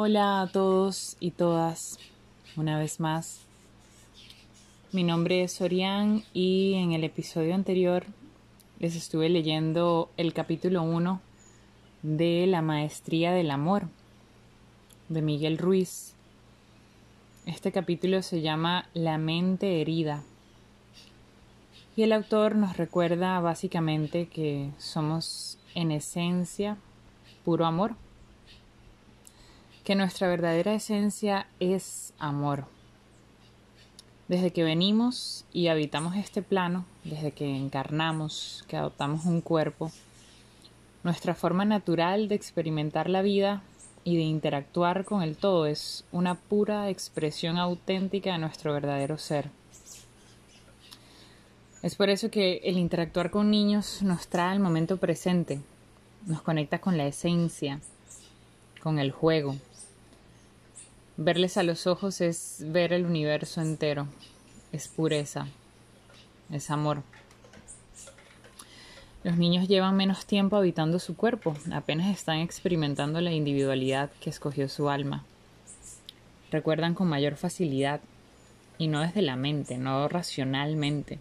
Hola a todos y todas, una vez más. Mi nombre es Orián y en el episodio anterior les estuve leyendo el capítulo 1 de La Maestría del Amor de Miguel Ruiz. Este capítulo se llama La mente herida y el autor nos recuerda básicamente que somos en esencia puro amor que nuestra verdadera esencia es amor. Desde que venimos y habitamos este plano, desde que encarnamos, que adoptamos un cuerpo, nuestra forma natural de experimentar la vida y de interactuar con el todo es una pura expresión auténtica de nuestro verdadero ser. Es por eso que el interactuar con niños nos trae al momento presente, nos conecta con la esencia, con el juego, Verles a los ojos es ver el universo entero, es pureza, es amor. Los niños llevan menos tiempo habitando su cuerpo, apenas están experimentando la individualidad que escogió su alma. Recuerdan con mayor facilidad, y no desde la mente, no racionalmente,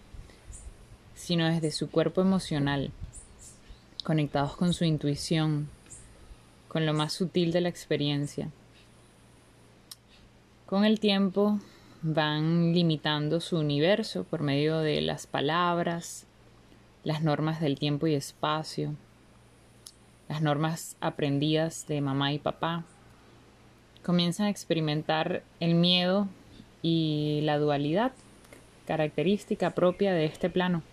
sino desde su cuerpo emocional, conectados con su intuición, con lo más sutil de la experiencia. Con el tiempo van limitando su universo por medio de las palabras, las normas del tiempo y espacio, las normas aprendidas de mamá y papá. Comienzan a experimentar el miedo y la dualidad, característica propia de este plano,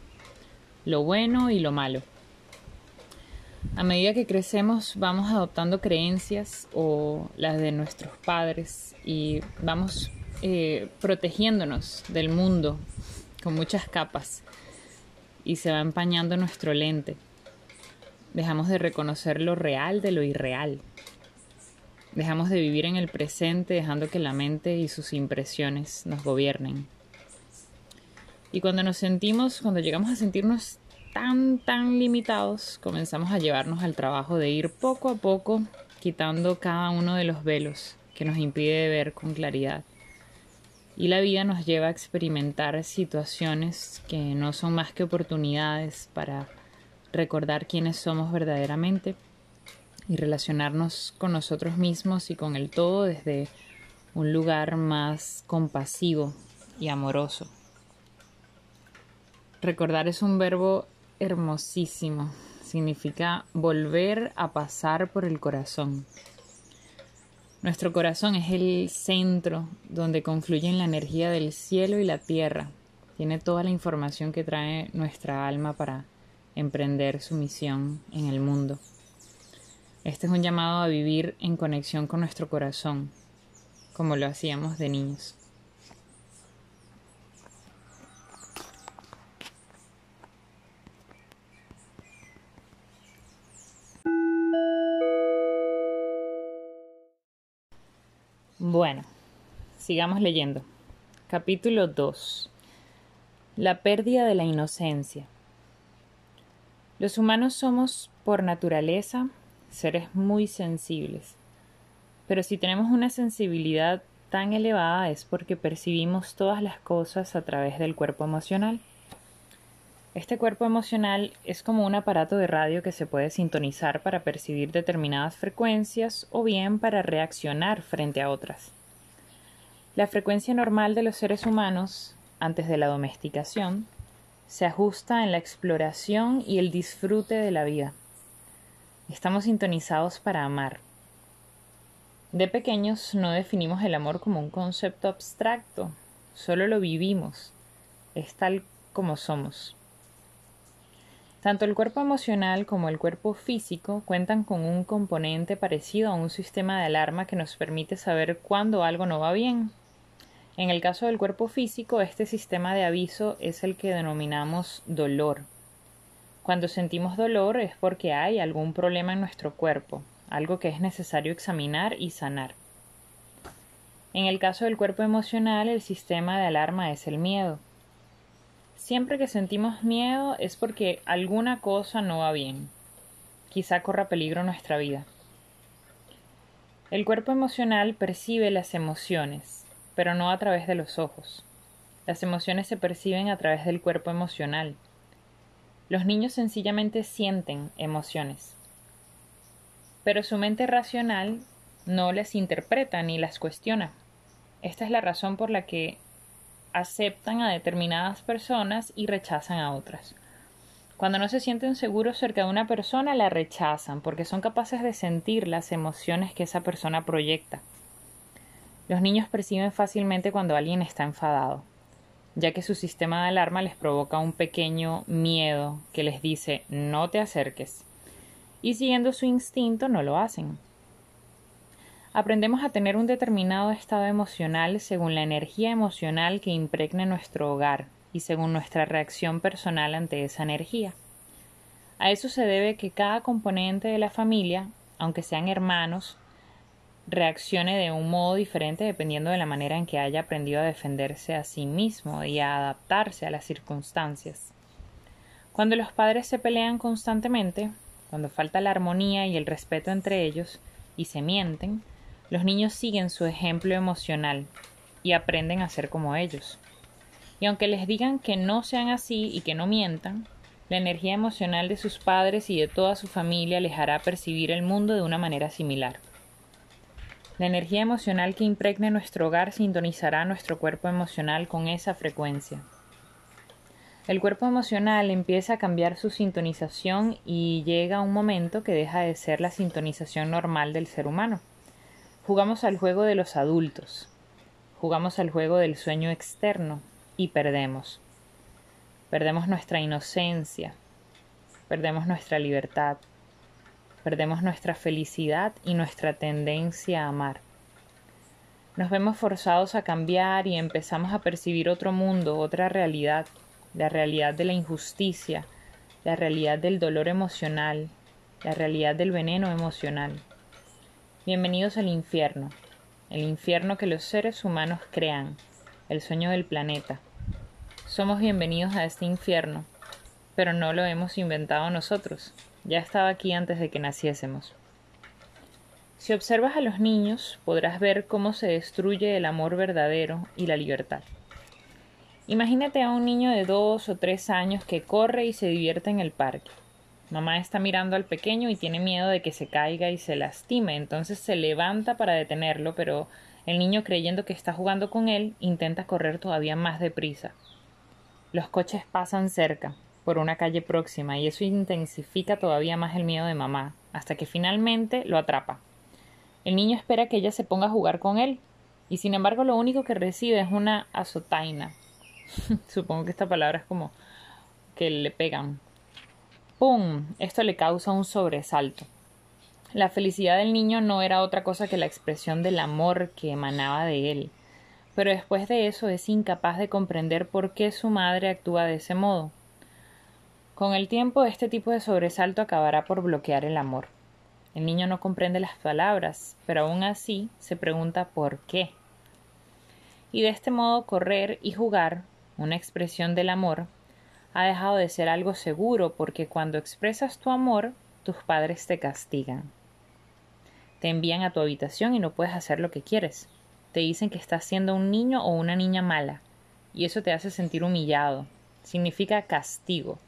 lo bueno y lo malo. A medida que crecemos vamos adoptando creencias o las de nuestros padres y vamos eh, protegiéndonos del mundo con muchas capas y se va empañando nuestro lente. Dejamos de reconocer lo real de lo irreal. Dejamos de vivir en el presente dejando que la mente y sus impresiones nos gobiernen. Y cuando nos sentimos, cuando llegamos a sentirnos tan, tan limitados, comenzamos a llevarnos al trabajo de ir poco a poco quitando cada uno de los velos que nos impide ver con claridad. Y la vida nos lleva a experimentar situaciones que no son más que oportunidades para recordar quiénes somos verdaderamente y relacionarnos con nosotros mismos y con el todo desde un lugar más compasivo y amoroso. Recordar es un verbo hermosísimo. Significa volver a pasar por el corazón. Nuestro corazón es el centro donde confluyen la energía del cielo y la tierra. Tiene toda la información que trae nuestra alma para emprender su misión en el mundo. Este es un llamado a vivir en conexión con nuestro corazón, como lo hacíamos de niños. Bueno, sigamos leyendo. Capítulo 2. La pérdida de la inocencia. Los humanos somos, por naturaleza, seres muy sensibles. Pero si tenemos una sensibilidad tan elevada es porque percibimos todas las cosas a través del cuerpo emocional. Este cuerpo emocional es como un aparato de radio que se puede sintonizar para percibir determinadas frecuencias o bien para reaccionar frente a otras. La frecuencia normal de los seres humanos, antes de la domesticación, se ajusta en la exploración y el disfrute de la vida. Estamos sintonizados para amar. De pequeños no definimos el amor como un concepto abstracto, solo lo vivimos, es tal como somos. Tanto el cuerpo emocional como el cuerpo físico cuentan con un componente parecido a un sistema de alarma que nos permite saber cuándo algo no va bien. En el caso del cuerpo físico, este sistema de aviso es el que denominamos dolor. Cuando sentimos dolor es porque hay algún problema en nuestro cuerpo, algo que es necesario examinar y sanar. En el caso del cuerpo emocional, el sistema de alarma es el miedo. Siempre que sentimos miedo es porque alguna cosa no va bien. Quizá corra peligro nuestra vida. El cuerpo emocional percibe las emociones, pero no a través de los ojos. Las emociones se perciben a través del cuerpo emocional. Los niños sencillamente sienten emociones, pero su mente racional no las interpreta ni las cuestiona. Esta es la razón por la que aceptan a determinadas personas y rechazan a otras. Cuando no se sienten seguros cerca de una persona, la rechazan porque son capaces de sentir las emociones que esa persona proyecta. Los niños perciben fácilmente cuando alguien está enfadado, ya que su sistema de alarma les provoca un pequeño miedo que les dice no te acerques, y siguiendo su instinto no lo hacen. Aprendemos a tener un determinado estado emocional según la energía emocional que impregne nuestro hogar y según nuestra reacción personal ante esa energía. A eso se debe que cada componente de la familia, aunque sean hermanos, reaccione de un modo diferente dependiendo de la manera en que haya aprendido a defenderse a sí mismo y a adaptarse a las circunstancias. Cuando los padres se pelean constantemente, cuando falta la armonía y el respeto entre ellos, y se mienten, los niños siguen su ejemplo emocional y aprenden a ser como ellos. Y aunque les digan que no sean así y que no mientan, la energía emocional de sus padres y de toda su familia les hará percibir el mundo de una manera similar. La energía emocional que impregne nuestro hogar sintonizará nuestro cuerpo emocional con esa frecuencia. El cuerpo emocional empieza a cambiar su sintonización y llega un momento que deja de ser la sintonización normal del ser humano. Jugamos al juego de los adultos, jugamos al juego del sueño externo y perdemos. Perdemos nuestra inocencia, perdemos nuestra libertad, perdemos nuestra felicidad y nuestra tendencia a amar. Nos vemos forzados a cambiar y empezamos a percibir otro mundo, otra realidad, la realidad de la injusticia, la realidad del dolor emocional, la realidad del veneno emocional. Bienvenidos al infierno, el infierno que los seres humanos crean, el sueño del planeta. Somos bienvenidos a este infierno, pero no lo hemos inventado nosotros, ya estaba aquí antes de que naciésemos. Si observas a los niños, podrás ver cómo se destruye el amor verdadero y la libertad. Imagínate a un niño de dos o tres años que corre y se divierte en el parque. Mamá está mirando al pequeño y tiene miedo de que se caiga y se lastime, entonces se levanta para detenerlo, pero el niño creyendo que está jugando con él intenta correr todavía más deprisa. Los coches pasan cerca, por una calle próxima, y eso intensifica todavía más el miedo de mamá, hasta que finalmente lo atrapa. El niño espera que ella se ponga a jugar con él, y sin embargo lo único que recibe es una azotaina. Supongo que esta palabra es como que le pegan, ¡Pum! Esto le causa un sobresalto. La felicidad del niño no era otra cosa que la expresión del amor que emanaba de él, pero después de eso es incapaz de comprender por qué su madre actúa de ese modo. Con el tiempo este tipo de sobresalto acabará por bloquear el amor. El niño no comprende las palabras, pero aún así se pregunta por qué. Y de este modo correr y jugar, una expresión del amor, ha dejado de ser algo seguro porque cuando expresas tu amor, tus padres te castigan. Te envían a tu habitación y no puedes hacer lo que quieres. Te dicen que estás siendo un niño o una niña mala, y eso te hace sentir humillado. Significa castigo.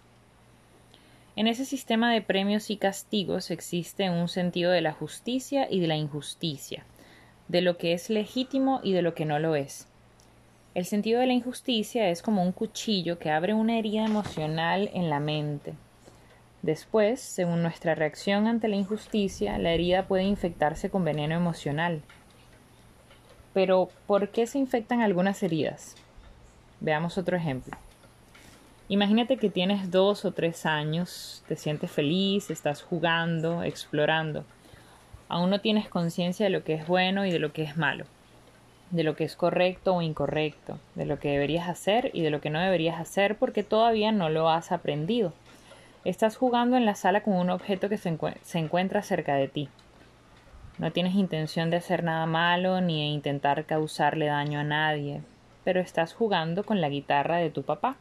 En ese sistema de premios y castigos existe un sentido de la justicia y de la injusticia, de lo que es legítimo y de lo que no lo es. El sentido de la injusticia es como un cuchillo que abre una herida emocional en la mente. Después, según nuestra reacción ante la injusticia, la herida puede infectarse con veneno emocional. Pero, ¿por qué se infectan algunas heridas? Veamos otro ejemplo. Imagínate que tienes dos o tres años, te sientes feliz, estás jugando, explorando. Aún no tienes conciencia de lo que es bueno y de lo que es malo de lo que es correcto o incorrecto, de lo que deberías hacer y de lo que no deberías hacer porque todavía no lo has aprendido. Estás jugando en la sala con un objeto que se, se encuentra cerca de ti. No tienes intención de hacer nada malo ni de intentar causarle daño a nadie, pero estás jugando con la guitarra de tu papá.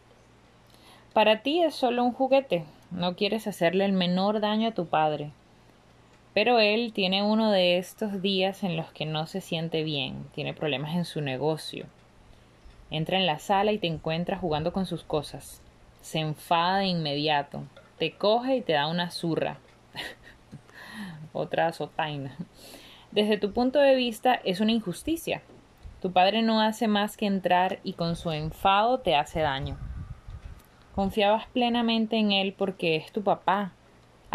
Para ti es solo un juguete, no quieres hacerle el menor daño a tu padre. Pero él tiene uno de estos días en los que no se siente bien, tiene problemas en su negocio. Entra en la sala y te encuentra jugando con sus cosas. Se enfada de inmediato, te coge y te da una zurra. Otra sotaina. Desde tu punto de vista es una injusticia. Tu padre no hace más que entrar y con su enfado te hace daño. Confiabas plenamente en él porque es tu papá,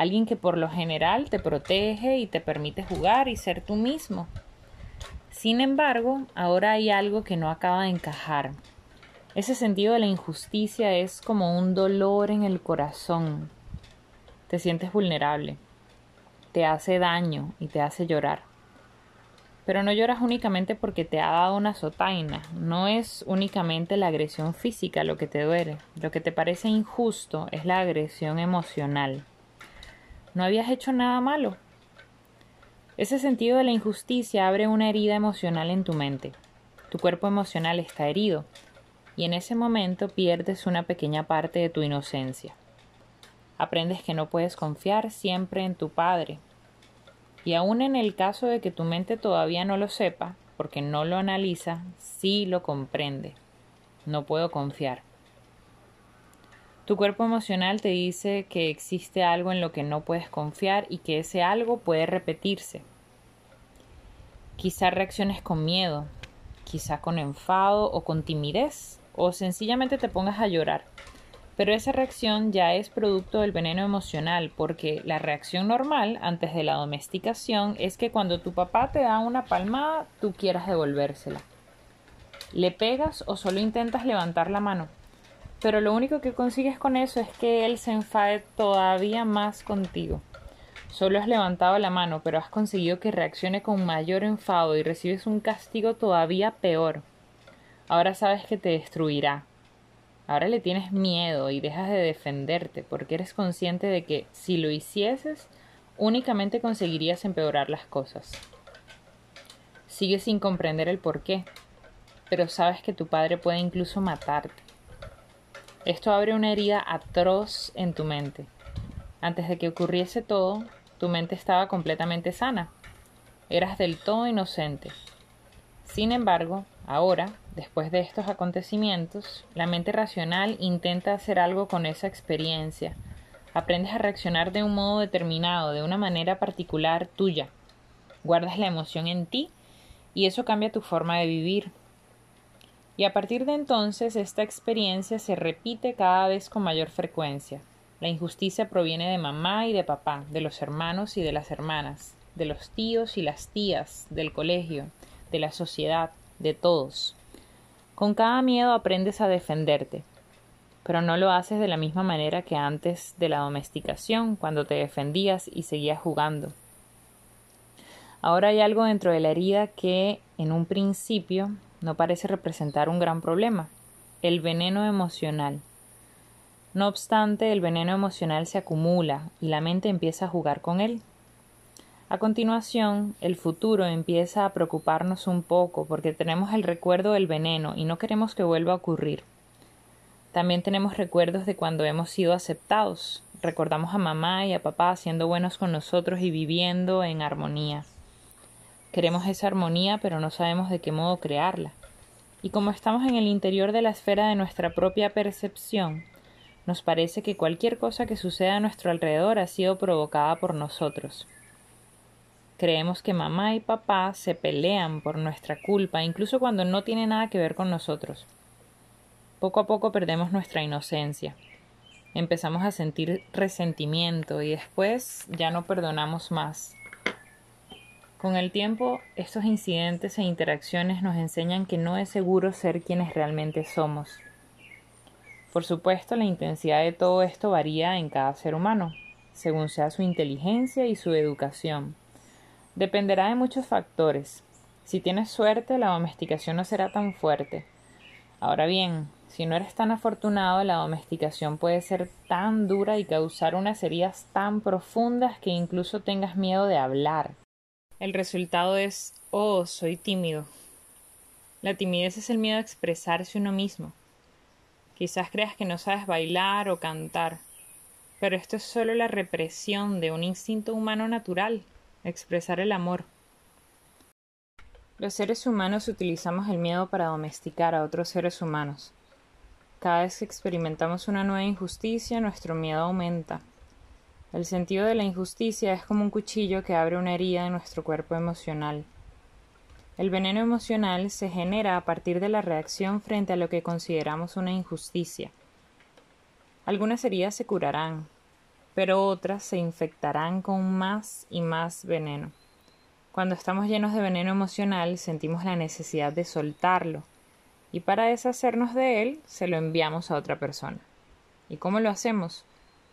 alguien que por lo general te protege y te permite jugar y ser tú mismo. Sin embargo, ahora hay algo que no acaba de encajar. Ese sentido de la injusticia es como un dolor en el corazón. Te sientes vulnerable, te hace daño y te hace llorar. Pero no lloras únicamente porque te ha dado una sotaina, no es únicamente la agresión física lo que te duele, lo que te parece injusto es la agresión emocional. No habías hecho nada malo. Ese sentido de la injusticia abre una herida emocional en tu mente. Tu cuerpo emocional está herido y en ese momento pierdes una pequeña parte de tu inocencia. Aprendes que no puedes confiar siempre en tu Padre, y aun en el caso de que tu mente todavía no lo sepa, porque no lo analiza, sí lo comprende. No puedo confiar. Tu cuerpo emocional te dice que existe algo en lo que no puedes confiar y que ese algo puede repetirse. Quizá reacciones con miedo, quizá con enfado o con timidez, o sencillamente te pongas a llorar. Pero esa reacción ya es producto del veneno emocional, porque la reacción normal antes de la domesticación es que cuando tu papá te da una palmada, tú quieras devolvérsela. Le pegas o solo intentas levantar la mano. Pero lo único que consigues con eso es que él se enfade todavía más contigo. Solo has levantado la mano, pero has conseguido que reaccione con mayor enfado y recibes un castigo todavía peor. Ahora sabes que te destruirá, Ahora le tienes miedo y dejas de defenderte porque eres consciente de que si lo hicieses únicamente conseguirías empeorar las cosas. Sigues sin comprender el por qué, pero sabes que tu padre puede incluso matarte. Esto abre una herida atroz en tu mente. Antes de que ocurriese todo, tu mente estaba completamente sana. Eras del todo inocente. Sin embargo, ahora Después de estos acontecimientos, la mente racional intenta hacer algo con esa experiencia. Aprendes a reaccionar de un modo determinado, de una manera particular tuya. Guardas la emoción en ti y eso cambia tu forma de vivir. Y a partir de entonces esta experiencia se repite cada vez con mayor frecuencia. La injusticia proviene de mamá y de papá, de los hermanos y de las hermanas, de los tíos y las tías, del colegio, de la sociedad, de todos. Con cada miedo aprendes a defenderte, pero no lo haces de la misma manera que antes de la domesticación, cuando te defendías y seguías jugando. Ahora hay algo dentro de la herida que, en un principio, no parece representar un gran problema, el veneno emocional. No obstante, el veneno emocional se acumula y la mente empieza a jugar con él. A continuación, el futuro empieza a preocuparnos un poco porque tenemos el recuerdo del veneno y no queremos que vuelva a ocurrir. También tenemos recuerdos de cuando hemos sido aceptados. Recordamos a mamá y a papá siendo buenos con nosotros y viviendo en armonía. Queremos esa armonía pero no sabemos de qué modo crearla. Y como estamos en el interior de la esfera de nuestra propia percepción, nos parece que cualquier cosa que suceda a nuestro alrededor ha sido provocada por nosotros. Creemos que mamá y papá se pelean por nuestra culpa, incluso cuando no tiene nada que ver con nosotros. Poco a poco perdemos nuestra inocencia. Empezamos a sentir resentimiento y después ya no perdonamos más. Con el tiempo, estos incidentes e interacciones nos enseñan que no es seguro ser quienes realmente somos. Por supuesto, la intensidad de todo esto varía en cada ser humano, según sea su inteligencia y su educación. Dependerá de muchos factores. Si tienes suerte, la domesticación no será tan fuerte. Ahora bien, si no eres tan afortunado, la domesticación puede ser tan dura y causar unas heridas tan profundas que incluso tengas miedo de hablar. El resultado es oh, soy tímido. La timidez es el miedo a expresarse uno mismo. Quizás creas que no sabes bailar o cantar, pero esto es solo la represión de un instinto humano natural expresar el amor. Los seres humanos utilizamos el miedo para domesticar a otros seres humanos. Cada vez que experimentamos una nueva injusticia, nuestro miedo aumenta. El sentido de la injusticia es como un cuchillo que abre una herida en nuestro cuerpo emocional. El veneno emocional se genera a partir de la reacción frente a lo que consideramos una injusticia. Algunas heridas se curarán, pero otras se infectarán con más y más veneno. Cuando estamos llenos de veneno emocional sentimos la necesidad de soltarlo, y para deshacernos de él se lo enviamos a otra persona. ¿Y cómo lo hacemos?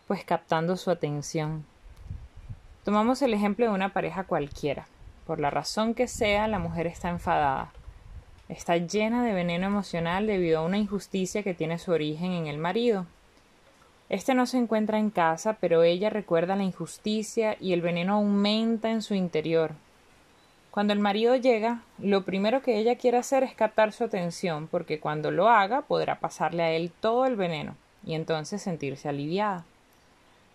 Pues captando su atención. Tomamos el ejemplo de una pareja cualquiera. Por la razón que sea, la mujer está enfadada. Está llena de veneno emocional debido a una injusticia que tiene su origen en el marido. Este no se encuentra en casa, pero ella recuerda la injusticia y el veneno aumenta en su interior, cuando el marido llega, lo primero que ella quiere hacer es captar su atención, porque cuando lo haga podrá pasarle a él todo el veneno y entonces sentirse aliviada.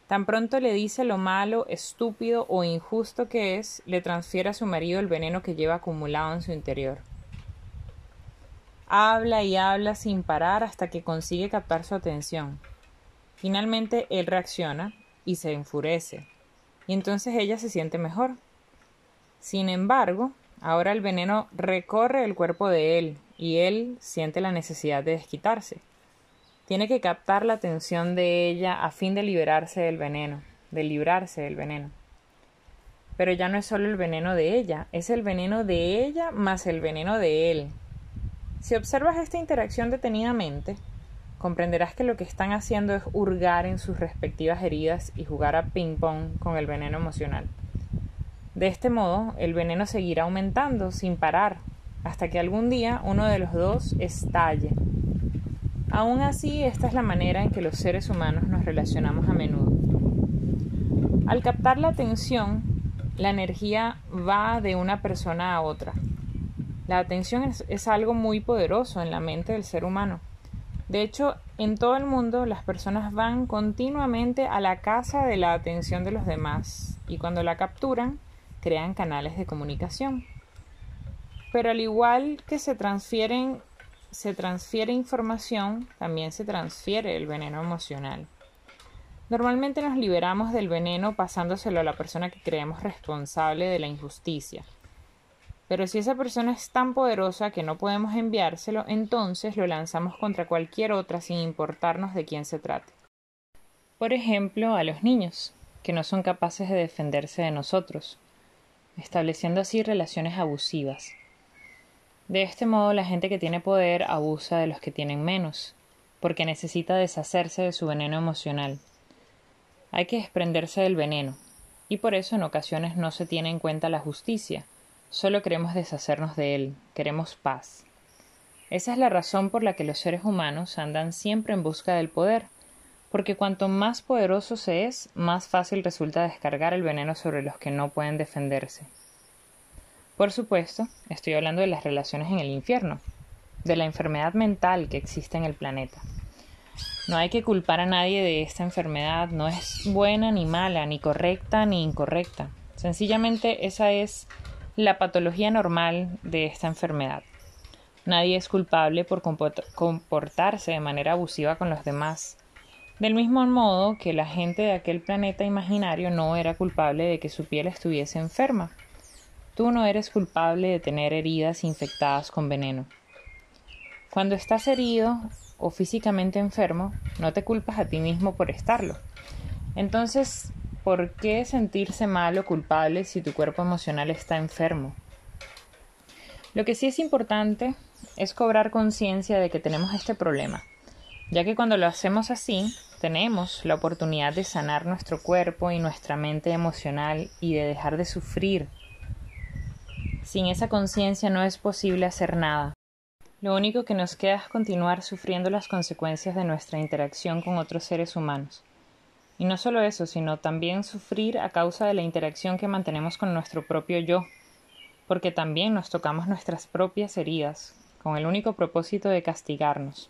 Tan pronto le dice lo malo, estúpido o injusto que es, le transfiere a su marido el veneno que lleva acumulado en su interior. Habla y habla sin parar hasta que consigue captar su atención. Finalmente él reacciona y se enfurece, y entonces ella se siente mejor. Sin embargo, ahora el veneno recorre el cuerpo de él y él siente la necesidad de desquitarse. Tiene que captar la atención de ella a fin de liberarse del veneno, de librarse del veneno. Pero ya no es solo el veneno de ella, es el veneno de ella más el veneno de él. Si observas esta interacción detenidamente, comprenderás que lo que están haciendo es hurgar en sus respectivas heridas y jugar a ping-pong con el veneno emocional. De este modo, el veneno seguirá aumentando sin parar, hasta que algún día uno de los dos estalle. Aún así, esta es la manera en que los seres humanos nos relacionamos a menudo. Al captar la atención, la energía va de una persona a otra. La atención es, algo muy poderoso en la mente del ser humano. De hecho, en todo el mundo las personas van continuamente a la casa de la atención de los demás y cuando la capturan, crean canales de comunicación. Pero al igual que se transfieren se transfiere información, también se transfiere el veneno emocional. Normalmente nos liberamos del veneno pasándoselo a la persona que creemos responsable de la injusticia. Pero si esa persona es tan poderosa que no podemos enviárselo, entonces lo lanzamos contra cualquier otra sin importarnos de quién se trate. Por ejemplo, a los niños, que no son capaces de defenderse de nosotros, estableciendo así relaciones abusivas. De este modo la gente que tiene poder abusa de los que tienen menos, porque necesita deshacerse de su veneno emocional. Hay que desprenderse del veneno, y por eso en ocasiones no se tiene en cuenta la justicia, solo queremos deshacernos de él, queremos paz. Esa es la razón por la que los seres humanos andan siempre en busca del poder, porque cuanto más poderoso se es, más fácil resulta descargar el veneno sobre los que no pueden defenderse. Por supuesto, estoy hablando de las relaciones en el infierno, de la enfermedad mental que existe en el planeta. No hay que culpar a nadie de esta enfermedad, no es buena ni mala, ni correcta ni incorrecta. Sencillamente esa es la patología normal de esta enfermedad. Nadie es culpable por comportarse de manera abusiva con los demás, del mismo modo que la gente de aquel planeta imaginario no era culpable de que su piel estuviese enferma. Tú no eres culpable de tener heridas infectadas con veneno. Cuando estás herido o físicamente enfermo, no te culpas a ti mismo por estarlo. Entonces, ¿por qué sentirse mal o culpable si tu cuerpo emocional está enfermo? Lo que sí es importante es cobrar conciencia de que tenemos este problema, ya que cuando lo hacemos así, tenemos la oportunidad de sanar nuestro cuerpo y nuestra mente emocional y de dejar de sufrir. Sin esa conciencia no es posible hacer nada. Lo único que nos queda es continuar sufriendo las consecuencias de nuestra interacción con otros seres humanos. Y no solo eso, sino también sufrir a causa de la interacción que mantenemos con nuestro propio yo, porque también nos tocamos nuestras propias heridas, con el único propósito de castigarnos.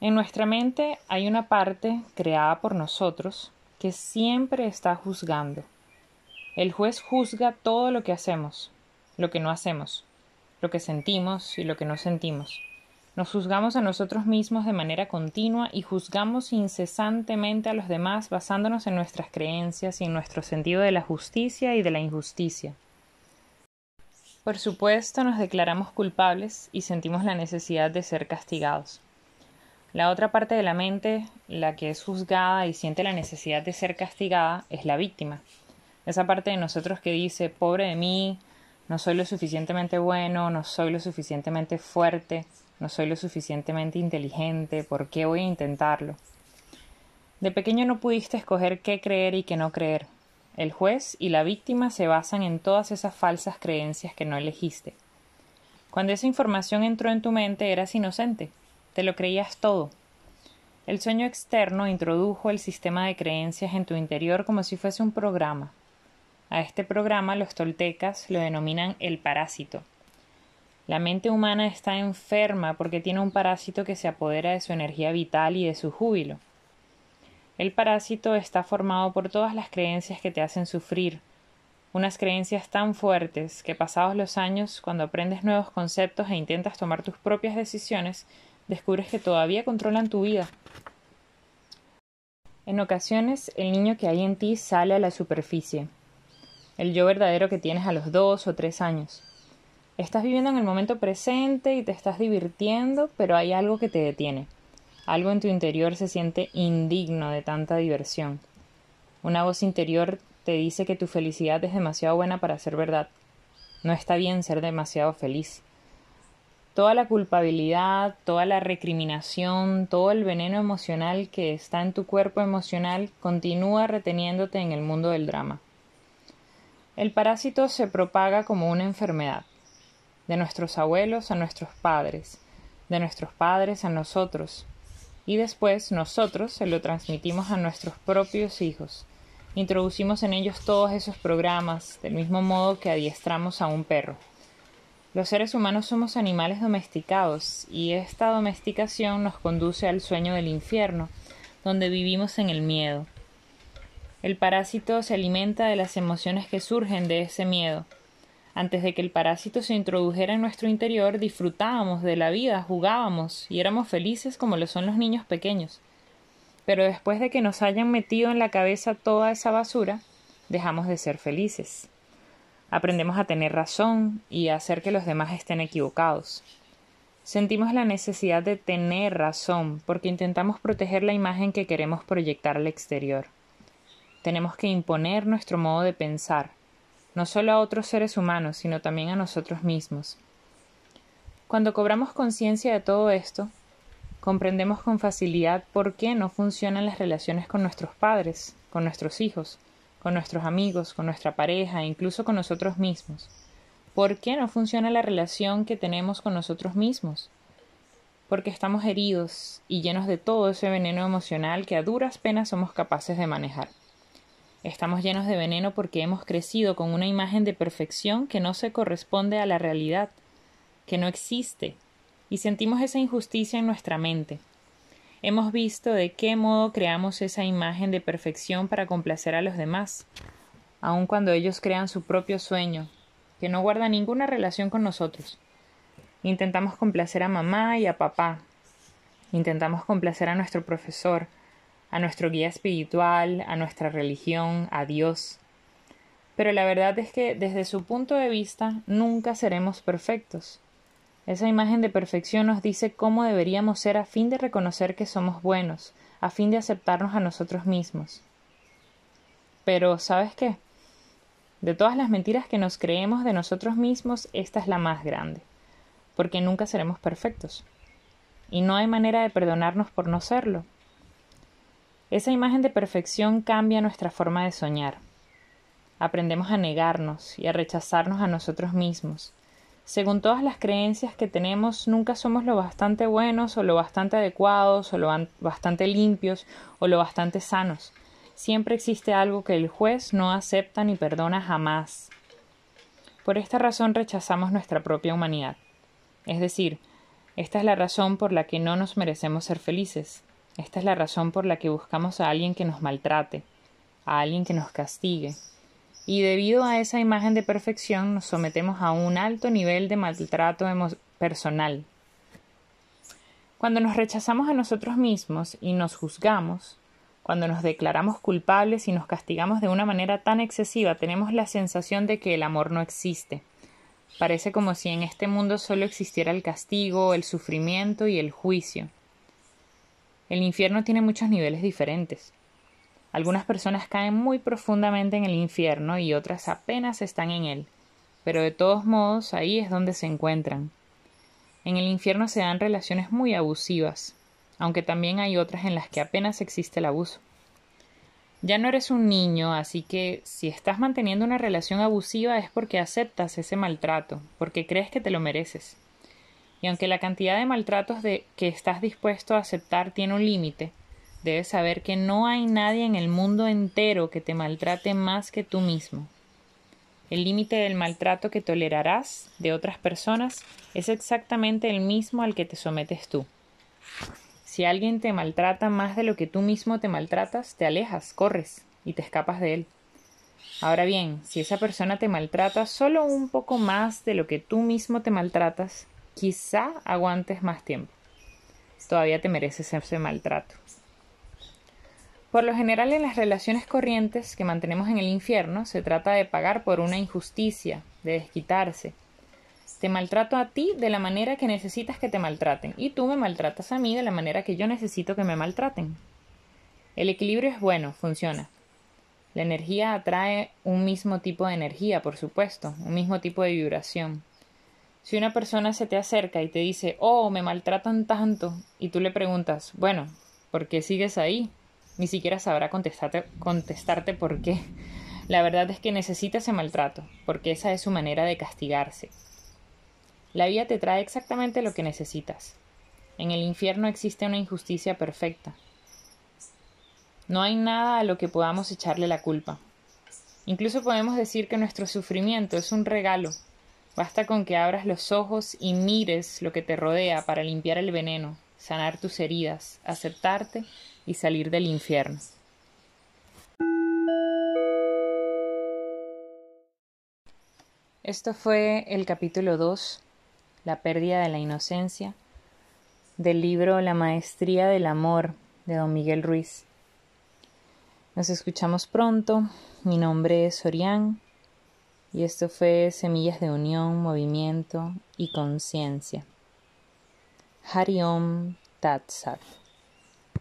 En nuestra mente hay una parte creada por nosotros que siempre está juzgando. El juez juzga todo lo que hacemos, lo que no hacemos, lo que sentimos y lo que no sentimos. Nos juzgamos a nosotros mismos de manera continua y juzgamos incesantemente a los demás basándonos en nuestras creencias y en nuestro sentido de la justicia y de la injusticia. Por supuesto, nos declaramos culpables y sentimos la necesidad de ser castigados. La otra parte de la mente, la que es juzgada y siente la necesidad de ser castigada, es la víctima. Esa parte de nosotros que dice, pobre de mí, no soy lo suficientemente bueno, no soy lo suficientemente fuerte, no soy lo suficientemente inteligente, ¿por qué voy a intentarlo? De pequeño no pudiste escoger qué creer y qué no creer. El juez y la víctima se basan en todas esas falsas creencias que no elegiste. Cuando esa información entró en tu mente eras inocente, te lo creías todo. El sueño externo introdujo el sistema de creencias en tu interior como si fuese un programa. A este programa los toltecas lo denominan el parásito. La mente humana está enferma porque tiene un parásito que se apodera de su energía vital y de su júbilo. El parásito está formado por todas las creencias que te hacen sufrir, unas creencias tan fuertes que pasados los años, cuando aprendes nuevos conceptos e intentas tomar tus propias decisiones, descubres que todavía controlan tu vida. En ocasiones, el niño que hay en ti sale a la superficie, el yo verdadero que tienes a los dos o tres años. Estás viviendo en el momento presente y te estás divirtiendo, pero hay algo que te detiene. Algo en tu interior se siente indigno de tanta diversión. Una voz interior te dice que tu felicidad es demasiado buena para ser verdad. No está bien ser demasiado feliz. Toda la culpabilidad, toda la recriminación, todo el veneno emocional que está en tu cuerpo emocional continúa reteniéndote en el mundo del drama. El parásito se propaga como una enfermedad de nuestros abuelos a nuestros padres, de nuestros padres a nosotros, y después nosotros se lo transmitimos a nuestros propios hijos. Introducimos en ellos todos esos programas, del mismo modo que adiestramos a un perro. Los seres humanos somos animales domesticados, y esta domesticación nos conduce al sueño del infierno, donde vivimos en el miedo. El parásito se alimenta de las emociones que surgen de ese miedo, antes de que el parásito se introdujera en nuestro interior, disfrutábamos de la vida, jugábamos y éramos felices como lo son los niños pequeños. Pero después de que nos hayan metido en la cabeza toda esa basura, dejamos de ser felices. Aprendemos a tener razón y a hacer que los demás estén equivocados. Sentimos la necesidad de tener razón porque intentamos proteger la imagen que queremos proyectar al exterior. Tenemos que imponer nuestro modo de pensar, no solo a otros seres humanos, sino también a nosotros mismos. Cuando cobramos conciencia de todo esto, comprendemos con facilidad por qué no funcionan las relaciones con nuestros padres, con nuestros hijos, con nuestros amigos, con nuestra pareja e incluso con nosotros mismos. ¿Por qué no funciona la relación que tenemos con nosotros mismos? Porque estamos heridos y llenos de todo ese veneno emocional que a duras penas somos capaces de manejar. Estamos llenos de veneno porque hemos crecido con una imagen de perfección que no se corresponde a la realidad, que no existe, y sentimos esa injusticia en nuestra mente. Hemos visto de qué modo creamos esa imagen de perfección para complacer a los demás, aun cuando ellos crean su propio sueño, que no guarda ninguna relación con nosotros. Intentamos complacer a mamá y a papá. Intentamos complacer a nuestro profesor, a nuestro guía espiritual, a nuestra religión, a Dios. Pero la verdad es que desde su punto de vista nunca seremos perfectos. Esa imagen de perfección nos dice cómo deberíamos ser a fin de reconocer que somos buenos, a fin de aceptarnos a nosotros mismos. Pero, ¿sabes qué? De todas las mentiras que nos creemos de nosotros mismos, esta es la más grande, porque nunca seremos perfectos. Y no hay manera de perdonarnos por no serlo, esa imagen de perfección cambia nuestra forma de soñar. Aprendemos a negarnos y a rechazarnos a nosotros mismos. Según todas las creencias que tenemos, nunca somos lo bastante buenos o lo bastante adecuados o lo bastante limpios o lo bastante sanos. Siempre existe algo que el juez no acepta ni perdona jamás. Por esta razón rechazamos nuestra propia humanidad. Es decir, esta es la razón por la que no nos merecemos ser felices. Esta es la razón por la que buscamos a alguien que nos maltrate, a alguien que nos castigue. y debido a esa imagen de perfección nos sometemos a un alto nivel de maltrato personal. Cuando nos rechazamos a nosotros mismos y nos juzgamos, cuando nos declaramos culpables y nos castigamos de una manera tan excesiva, tenemos la sensación de que el amor no existe. Parece como si en este mundo solo existiera el castigo, el sufrimiento y el juicio. El infierno tiene muchos niveles diferentes. Algunas personas caen muy profundamente en el infierno y otras apenas están en él, pero de todos modos ahí es donde se encuentran. En el infierno se dan relaciones muy abusivas, aunque también hay otras en las que apenas existe el abuso. Ya no eres un niño, así que si estás manteniendo una relación abusiva es porque aceptas ese maltrato, porque crees que te lo mereces. Y aunque la cantidad de maltratos de que estás dispuesto a aceptar tiene un límite, debes saber que no hay nadie en el mundo entero que te maltrate más que tú mismo. El límite del maltrato que tolerarás de otras personas es exactamente el mismo al que te sometes tú. Si alguien te maltrata más de lo que tú mismo te maltratas, te alejas, corres y te escapas de él. Ahora bien, si esa persona te maltrata solo un poco más de lo que tú mismo te maltratas, quizá aguantes más tiempo. Todavía te mereces ese maltrato. Por lo general en las relaciones corrientes que mantenemos en el infierno se trata de pagar por una injusticia, de desquitarse. Te maltrato a ti de la manera que necesitas que te maltraten y tú me maltratas a mí de la manera que yo necesito que me maltraten. El equilibrio es bueno, funciona. La energía atrae un mismo tipo de energía, por supuesto, un mismo tipo de vibración. Si una persona se te acerca y te dice, oh, me maltratan tanto, y tú le preguntas, bueno, ¿por qué sigues ahí? Ni siquiera sabrá contestarte, contestarte por qué. La verdad es que necesita ese maltrato, porque esa es su manera de castigarse. La vida te trae exactamente lo que necesitas. En el infierno existe una injusticia perfecta. No hay nada a lo que podamos echarle la culpa. Incluso podemos decir que nuestro sufrimiento es un regalo Basta con que abras los ojos y mires lo que te rodea para limpiar el veneno, sanar tus heridas, aceptarte y salir del infierno. Esto fue el capítulo 2, La pérdida de la inocencia, del libro La maestría del amor de don Miguel Ruiz. Nos escuchamos pronto. Mi nombre es Orián y esto fue Semillas de Unión, Movimiento y Conciencia. Hariom Tat Sat.